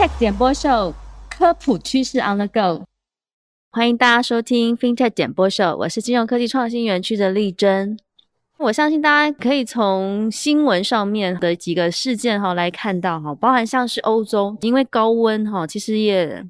FinTech 简播秀，科普趋势 On the Go。欢迎大家收听 FinTech 简播秀，我是金融科技创新园区的丽珍。我相信大家可以从新闻上面的几个事件哈来看到哈，包含像是欧洲因为高温哈，其实也。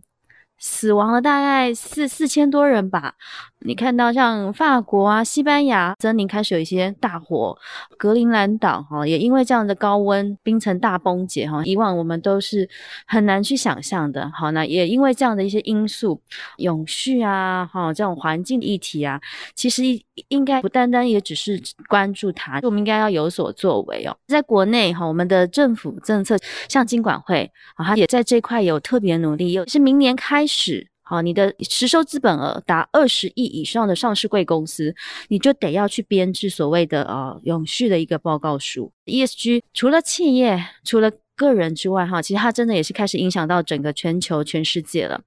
死亡了大概四四千多人吧。你看到像法国啊、西班牙，森林开始有一些大火；格陵兰岛哈，也因为这样的高温，冰层大崩解哈。以往我们都是很难去想象的。好，那也因为这样的一些因素，永续啊，哈，这种环境议题啊，其实应该不单单也只是关注它，我们应该要有所作为哦。在国内哈，我们的政府政策，像金管会啊，它也在这块有特别努力，又是明年开始。好，你的实收资本额达二十亿以上的上市贵公司，你就得要去编制所谓的呃永续的一个报告书。ESG 除了企业，除了个人之外，哈，其实它真的也是开始影响到整个全球、全世界了。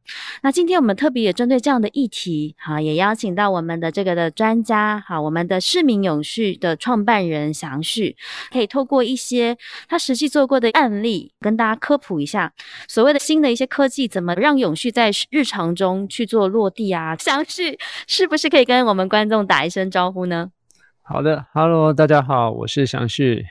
那今天我们特别也针对这样的议题，哈，也邀请到我们的这个的专家，哈，我们的市民永续的创办人祥旭，可以透过一些他实际做过的案例，跟大家科普一下所谓的新的一些科技，怎么让永续在日常中去做落地啊？祥旭是不是可以跟我们观众打一声招呼呢？好的，Hello，大家好，我是祥旭。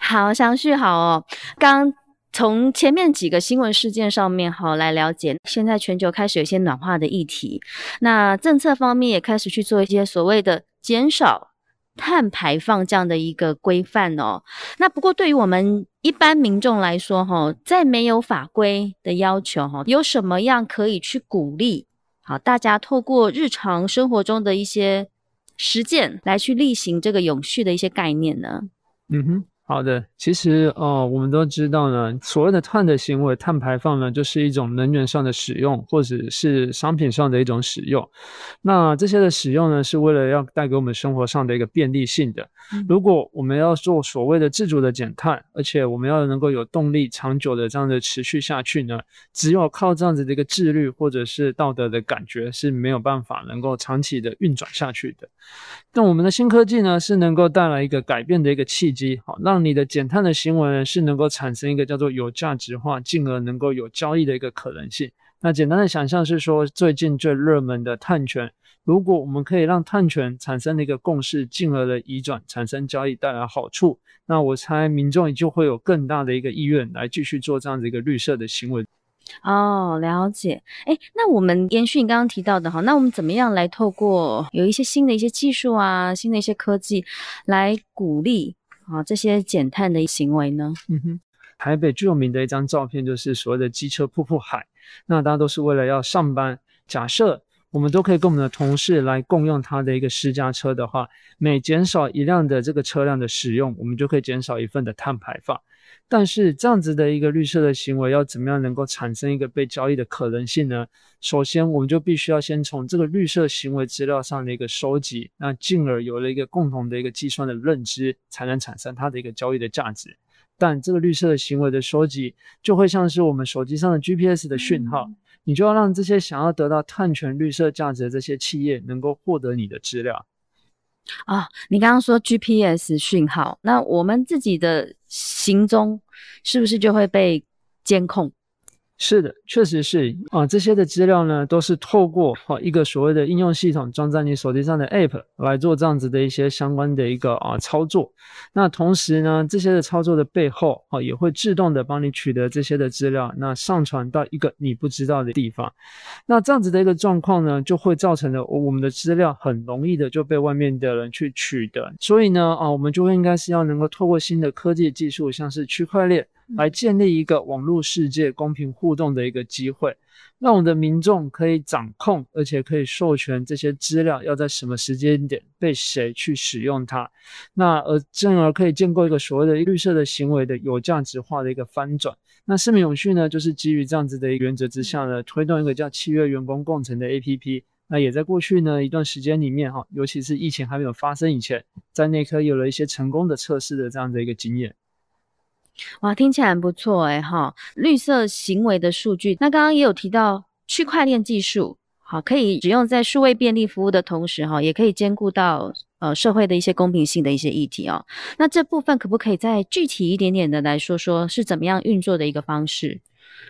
好，详叙好哦。刚从前面几个新闻事件上面好来了解，现在全球开始有些暖化的议题，那政策方面也开始去做一些所谓的减少碳排放这样的一个规范哦。那不过对于我们一般民众来说，哈，在没有法规的要求，哈，有什么样可以去鼓励好大家透过日常生活中的一些实践来去例行这个永续的一些概念呢？嗯哼。好的，其实哦，我们都知道呢，所谓的碳的行为，碳排放呢，就是一种能源上的使用，或者是商品上的一种使用。那这些的使用呢，是为了要带给我们生活上的一个便利性的。如果我们要做所谓的自主的减碳，而且我们要能够有动力长久的这样的持续下去呢，只有靠这样子的一个自律或者是道德的感觉是没有办法能够长期的运转下去的。那我们的新科技呢，是能够带来一个改变的一个契机，好那。让你的减碳的行为呢，是能够产生一个叫做有价值化，进而能够有交易的一个可能性。那简单的想象是说，最近最热门的碳权，如果我们可以让碳权产生的一个共识，进而的移转产生交易带来好处，那我猜民众就会有更大的一个意愿来继续做这样的一个绿色的行为。哦，了解。哎，那我们延续你刚刚提到的哈，那我们怎么样来透过有一些新的一些技术啊，新的一些科技来鼓励？啊，这些减碳的行为呢？嗯哼，台北最有名的一张照片就是所谓的机车瀑布海。那大家都是为了要上班。假设我们都可以跟我们的同事来共用他的一个私家车的话，每减少一辆的这个车辆的使用，我们就可以减少一份的碳排放。但是这样子的一个绿色的行为，要怎么样能够产生一个被交易的可能性呢？首先，我们就必须要先从这个绿色行为资料上的一个收集，那进而有了一个共同的一个计算的认知，才能产生它的一个交易的价值。但这个绿色的行为的收集，就会像是我们手机上的 GPS 的讯号，你就要让这些想要得到碳权绿色价值的这些企业，能够获得你的资料。啊，你刚刚说 GPS 讯号，那我们自己的行踪是不是就会被监控？是的，确实是啊，这些的资料呢，都是透过啊一个所谓的应用系统装在你手机上的 App 来做这样子的一些相关的一个啊操作。那同时呢，这些的操作的背后啊，也会自动的帮你取得这些的资料，那上传到一个你不知道的地方。那这样子的一个状况呢，就会造成了我们的资料很容易的就被外面的人去取得。所以呢，啊，我们就应该是要能够透过新的科技技术，像是区块链。来建立一个网络世界公平互动的一个机会，让我们的民众可以掌控，而且可以授权这些资料要在什么时间点被谁去使用它，那而进而可以建构一个所谓的绿色的行为的有价值化的一个翻转。那市民永续呢，就是基于这样子的一个原则之下呢，推动一个叫契约员工共成的 APP。那也在过去呢一段时间里面哈，尤其是疫情还没有发生以前，在内科有了一些成功的测试的这样的一个经验。哇，听起来很不错哎哈！绿色行为的数据，那刚刚也有提到区块链技术，好，可以使用在数位便利服务的同时哈，也可以兼顾到呃社会的一些公平性的一些议题哦。那这部分可不可以再具体一点点的来说说，是怎么样运作的一个方式？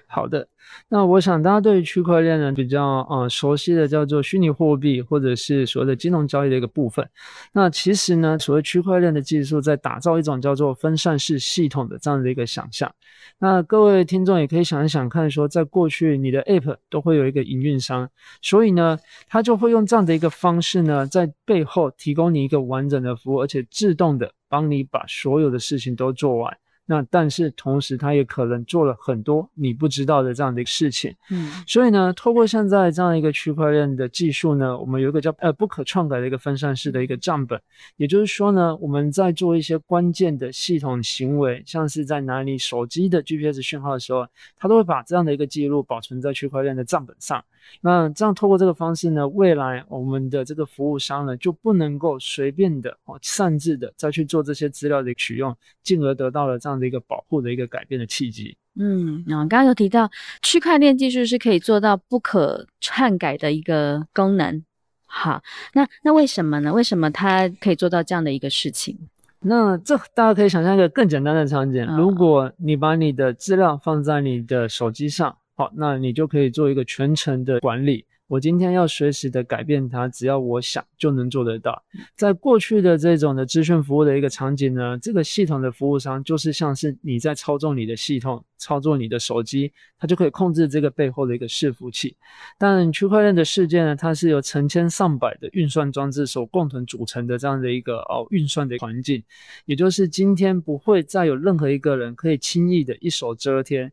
好的，那我想大家对于区块链呢比较呃熟悉的叫做虚拟货币或者是所谓的金融交易的一个部分。那其实呢，所谓区块链的技术在打造一种叫做分散式系统的这样的一个想象。那各位听众也可以想一想看，说在过去你的 App 都会有一个营运商，所以呢，他就会用这样的一个方式呢，在背后提供你一个完整的服务，而且自动的帮你把所有的事情都做完。那但是同时，他也可能做了很多你不知道的这样的一个事情，嗯，所以呢，透过现在这样一个区块链的技术呢，我们有一个叫呃不可篡改的一个分散式的一个账本，也就是说呢，我们在做一些关键的系统行为，像是在哪里手机的 GPS 讯号的时候，它都会把这样的一个记录保存在区块链的账本上。那这样透过这个方式呢，未来我们的这个服务商呢就不能够随便的哦擅自的再去做这些资料的取用，进而得到了这样的一个保护的一个改变的契机。嗯，那刚刚有提到区块链技术是可以做到不可篡改的一个功能。好，那那为什么呢？为什么它可以做到这样的一个事情？那这大家可以想象一个更简单的场景：如果你把你的资料放在你的手机上。好，那你就可以做一个全程的管理。我今天要随时的改变它，只要我想就能做得到。在过去的这种的资讯服务的一个场景呢，这个系统的服务商就是像是你在操纵你的系统，操作你的手机，它就可以控制这个背后的一个伺服器。但区块链的世界呢，它是由成千上百的运算装置所共同组成的这样的一个哦运算的环境，也就是今天不会再有任何一个人可以轻易的一手遮天。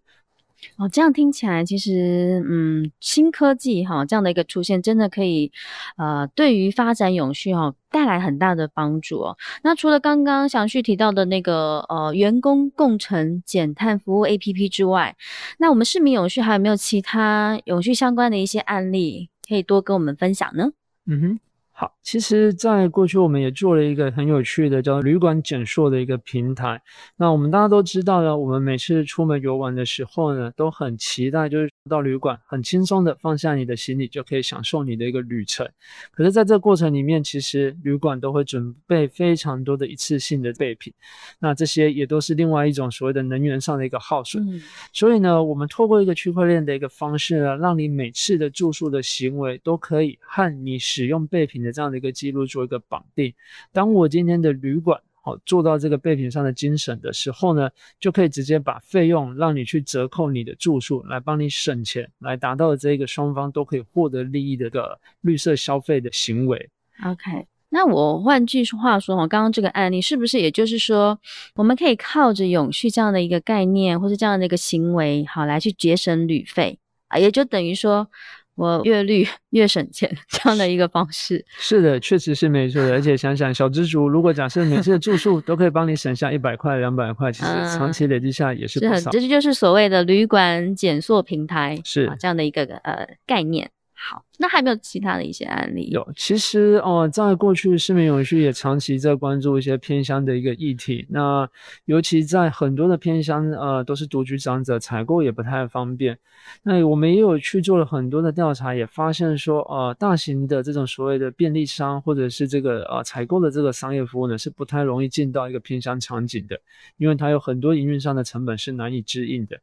哦，这样听起来，其实，嗯，新科技哈这样的一个出现，真的可以，呃，对于发展永续哈带来很大的帮助哦。那除了刚刚祥旭提到的那个呃员工共乘减碳服务 APP 之外，那我们市民永续还有没有其他永续相关的一些案例可以多跟我们分享呢？嗯哼。好，其实，在过去我们也做了一个很有趣的叫旅馆减塑的一个平台。那我们大家都知道呢，我们每次出门游玩的时候呢，都很期待，就是到旅馆很轻松的放下你的行李，就可以享受你的一个旅程。可是，在这个过程里面，其实旅馆都会准备非常多的一次性的备品，那这些也都是另外一种所谓的能源上的一个耗损。所以呢，我们透过一个区块链的一个方式呢，让你每次的住宿的行为都可以和你使用备品的。这样的一个记录做一个绑定，当我今天的旅馆好做到这个备品上的精省的时候呢，就可以直接把费用让你去折扣你的住宿，来帮你省钱，来达到这个双方都可以获得利益的个绿色消费的行为。OK，那我换句话说哈，刚刚这个案例是不是也就是说，我们可以靠着永续这样的一个概念，或是这样的一个行为，好来去节省旅费啊，也就等于说。我越绿越省钱，这样的一个方式是的，确实是没错的。而且想想小知足，如果假设每次的住宿都可以帮你省下一百块、两百块，其实长期累积下也是不少。这就是所谓的旅馆减塑平台，是这样的一个呃概念。好，那还有没有其他的一些案例？有，其实哦，在过去市民永续也长期在关注一些偏乡的一个议题。那尤其在很多的偏乡，呃，都是独居长者，采购也不太方便。那我们也有去做了很多的调查，也发现说，呃，大型的这种所谓的便利商或者是这个呃采购的这个商业服务呢，是不太容易进到一个偏乡场景的，因为它有很多营运上的成本是难以支应的。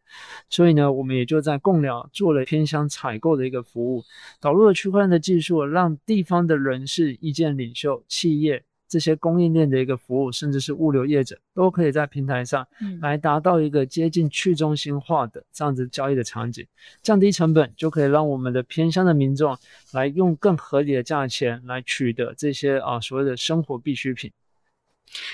所以呢，我们也就在共疗做了偏乡采购的一个服务。导入了区块链的技术，让地方的人士、意见领袖、企业这些供应链的一个服务，甚至是物流业者，都可以在平台上来达到一个接近去中心化的这样子交易的场景，降低成本，就可以让我们的偏乡的民众来用更合理的价钱来取得这些啊所谓的生活必需品。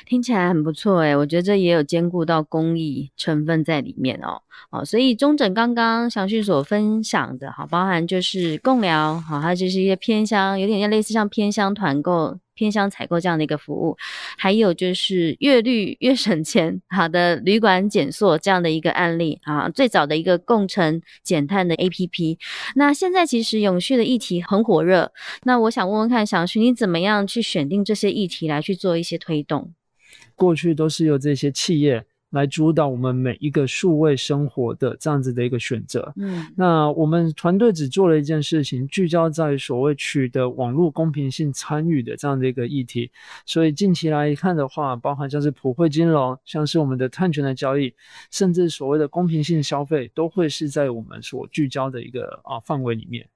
听起来很不错诶，我觉得这也有兼顾到公益成分在里面哦。哦，所以中诊刚刚详细所分享的，好，包含就是共疗，好，还有就是一些偏乡，有点像类似像偏乡团购。偏乡采购这样的一个服务，还有就是越绿越省钱，好的旅馆减塑这样的一个案例啊，最早的一个共乘减碳的 APP。那现在其实永续的议题很火热，那我想问问看，小徐你怎么样去选定这些议题来去做一些推动？过去都是由这些企业。来主导我们每一个数位生活的这样子的一个选择。嗯，那我们团队只做了一件事情，聚焦在所谓取得网络公平性参与的这样的一个议题。所以近期来看的话，包含像是普惠金融，像是我们的碳权的交易，甚至所谓的公平性消费，都会是在我们所聚焦的一个啊范围里面。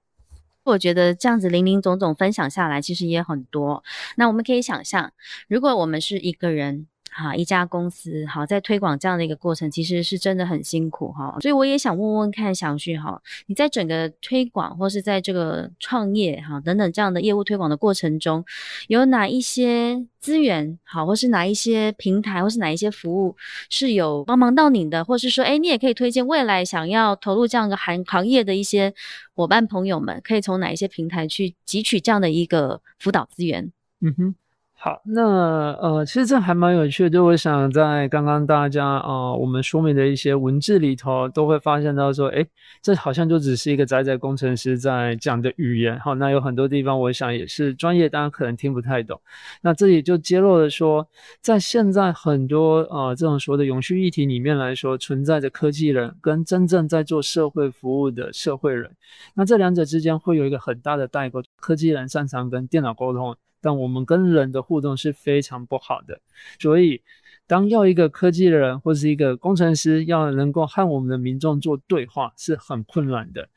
我觉得这样子零零总总分享下来，其实也很多。那我们可以想象，如果我们是一个人。哈，一家公司好，在推广这样的一个过程，其实是真的很辛苦哈。所以我也想问问看，祥旭哈，你在整个推广或是在这个创业哈等等这样的业务推广的过程中，有哪一些资源好，或是哪一些平台，或是哪一些服务是有帮忙到你的，或是说，哎，你也可以推荐未来想要投入这样一个行行业的一些伙伴朋友们，可以从哪一些平台去汲取这样的一个辅导资源？嗯哼。好，那呃，其实这还蛮有趣的。就我想在刚刚大家啊，我们说明的一些文字里头，都会发现到说，哎，这好像就只是一个宅仔工程师在讲的语言。好，那有很多地方，我想也是专业，大家可能听不太懂。那这里就揭露了说，在现在很多啊这种所谓的永续议题里面来说，存在着科技人跟真正在做社会服务的社会人，那这两者之间会有一个很大的代沟。科技人擅长跟电脑沟通。但我们跟人的互动是非常不好的，所以当要一个科技的人或是一个工程师要能够和我们的民众做对话是很困难的。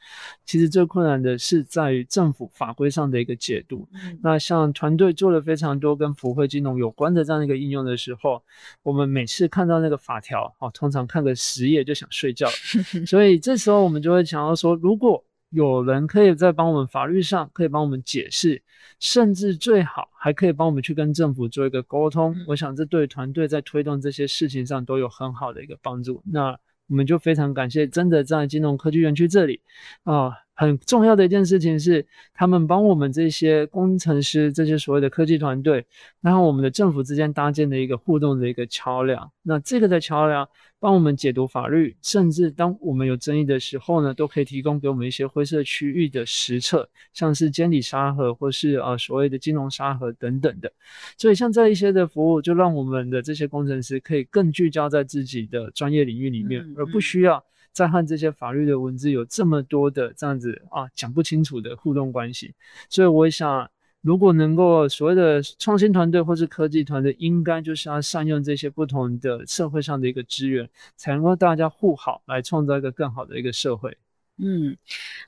其实最困难的是在于政府法规上的一个解读。那像团队做了非常多跟普惠金融有关的这样一个应用的时候，我们每次看到那个法条，哦，通常看个十页就想睡觉。所以这时候我们就会想要说，如果有人可以在帮我们法律上可以帮我们解释，甚至最好还可以帮我们去跟政府做一个沟通。我想这对团队在推动这些事情上都有很好的一个帮助。那我们就非常感谢，真的在金融科技园区这里啊。很重要的一件事情是，他们帮我们这些工程师、这些所谓的科技团队，然后我们的政府之间搭建的一个互动的一个桥梁。那这个的桥梁帮我们解读法律，甚至当我们有争议的时候呢，都可以提供给我们一些灰色区域的实测，像是监理沙盒或是呃所谓的金融沙盒等等的。所以像这一些的服务，就让我们的这些工程师可以更聚焦在自己的专业领域里面，而不需要。在和这些法律的文字有这么多的这样子啊讲不清楚的互动关系，所以我想，如果能够所谓的创新团队或是科技团队，应该就是要善用这些不同的社会上的一个资源，才能够大家互好，来创造一个更好的一个社会。嗯，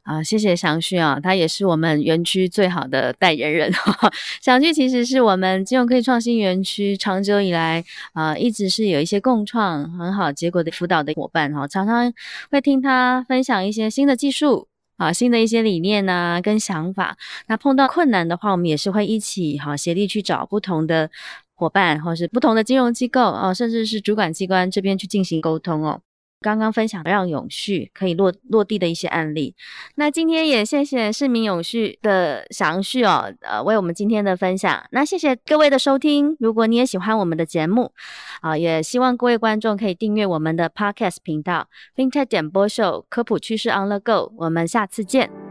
啊，谢谢祥旭啊，他也是我们园区最好的代言人。祥旭其实是我们金融科技创新园区长久以来啊，一直是有一些共创很好结果的辅导的伙伴哈，常常会听他分享一些新的技术啊，新的一些理念呐跟想法。那碰到困难的话，我们也是会一起哈协力去找不同的伙伴，或是不同的金融机构哦，甚至是主管机关这边去进行沟通哦。刚刚分享让永续可以落落地的一些案例，那今天也谢谢市民永续的详叙哦，呃，为我们今天的分享。那谢谢各位的收听，如果你也喜欢我们的节目，啊，也希望各位观众可以订阅我们的 Podcast 频道 FinTech 点播秀科普趋势 On the Go，我们下次见。